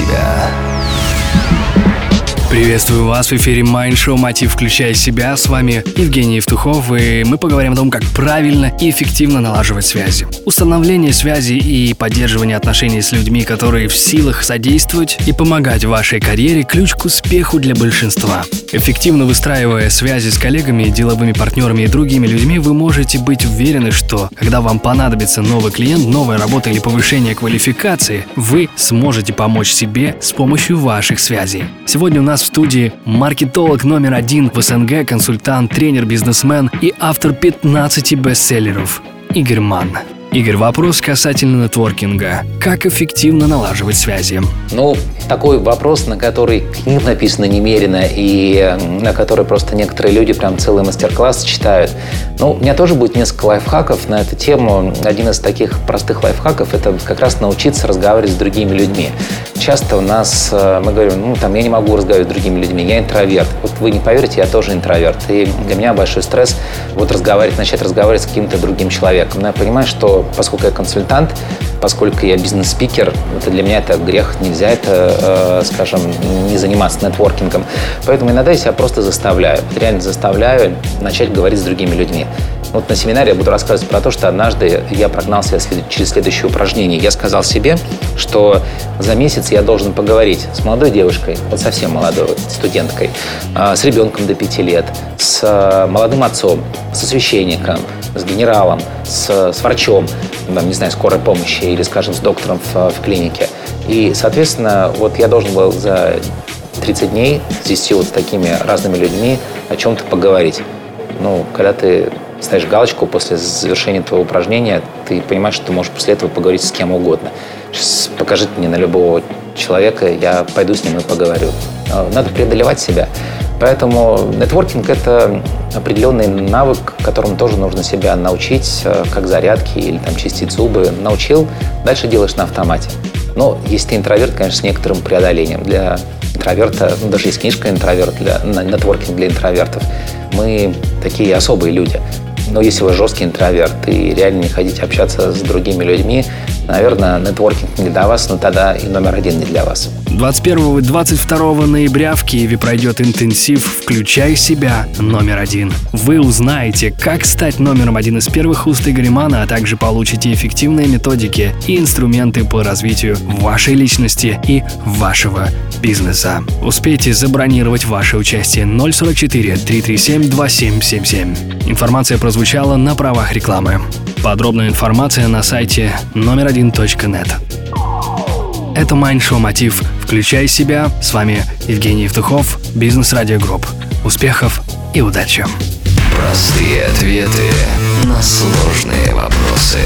себя». Приветствую вас в эфире Mind Show «Мотив. Включай себя». С вами Евгений Евтухов, и мы поговорим о том, как правильно и эффективно налаживать связи. Установление связи и поддерживание отношений с людьми, которые в силах содействовать и помогать вашей карьере – ключ к успеху для большинства. Эффективно выстраивая связи с коллегами, деловыми партнерами и другими людьми, вы можете быть уверены, что когда вам понадобится новый клиент, новая работа или повышение квалификации, вы сможете помочь себе с помощью ваших связей. Сегодня у нас в студии маркетолог номер один в СНГ, консультант, тренер, бизнесмен и автор 15 бестселлеров Игорь Манн. Игорь, вопрос касательно нетворкинга. Как эффективно налаживать связи? Ну, такой вопрос, на который книг написано немерено, и на который просто некоторые люди прям целый мастер-класс читают. Ну, у меня тоже будет несколько лайфхаков на эту тему. Один из таких простых лайфхаков – это как раз научиться разговаривать с другими людьми. Часто у нас, э, мы говорим, ну, там, я не могу разговаривать с другими людьми, я интроверт. Вот вы не поверите, я тоже интроверт. И для меня большой стресс вот разговаривать, начать разговаривать с каким-то другим человеком. Но я понимаю, что поскольку я консультант, поскольку я бизнес-спикер, это для меня это грех, нельзя это, э, скажем, не заниматься нетворкингом. Поэтому иногда я себя просто заставляю, реально заставляю начать говорить с другими людьми. Вот на семинаре я буду рассказывать про то, что однажды я прогнал себя через следующее упражнение. Я сказал себе, что за месяц я должен поговорить с молодой девушкой, вот совсем молодой студенткой, э, с ребенком до пяти лет, с э, молодым отцом, со священником, с генералом, с, с врачом, там, не знаю, скорой помощи или, скажем, с доктором в, в клинике. И, соответственно, вот я должен был за 30 дней с 10 вот такими разными людьми о чем-то поговорить. Ну, когда ты ставишь галочку после завершения твоего упражнения, ты понимаешь, что ты можешь после этого поговорить с кем угодно. Сейчас покажите мне на любого человека, я пойду с ним и поговорю. Надо преодолевать себя. Поэтому нетворкинг – это определенный навык, которому тоже нужно себя научить, э, как зарядки или там чистить зубы. Научил, дальше делаешь на автомате. Но если ты интроверт, конечно, с некоторым преодолением. Для интроверта, ну, даже есть книжка «Интроверт», для, нетворкинг для интровертов. Мы такие особые люди. Но если вы жесткий интроверт и реально не хотите общаться с другими людьми, наверное, нетворкинг не для вас, но тогда и номер один не для вас. 21 и 22 ноября в Киеве пройдет интенсив «Включай себя» номер один. Вы узнаете, как стать номером один из первых уст Игоря Мана, а также получите эффективные методики и инструменты по развитию вашей личности и вашего бизнеса. Успейте забронировать ваше участие 044 337 2777. Информация прозвучала на правах рекламы. Подробная информация на сайте номер один .нет. Это Майндшоу Мотив. Включай себя. С вами Евгений Евтухов, Бизнес Радио Групп. Успехов и удачи! Простые ответы на сложные вопросы.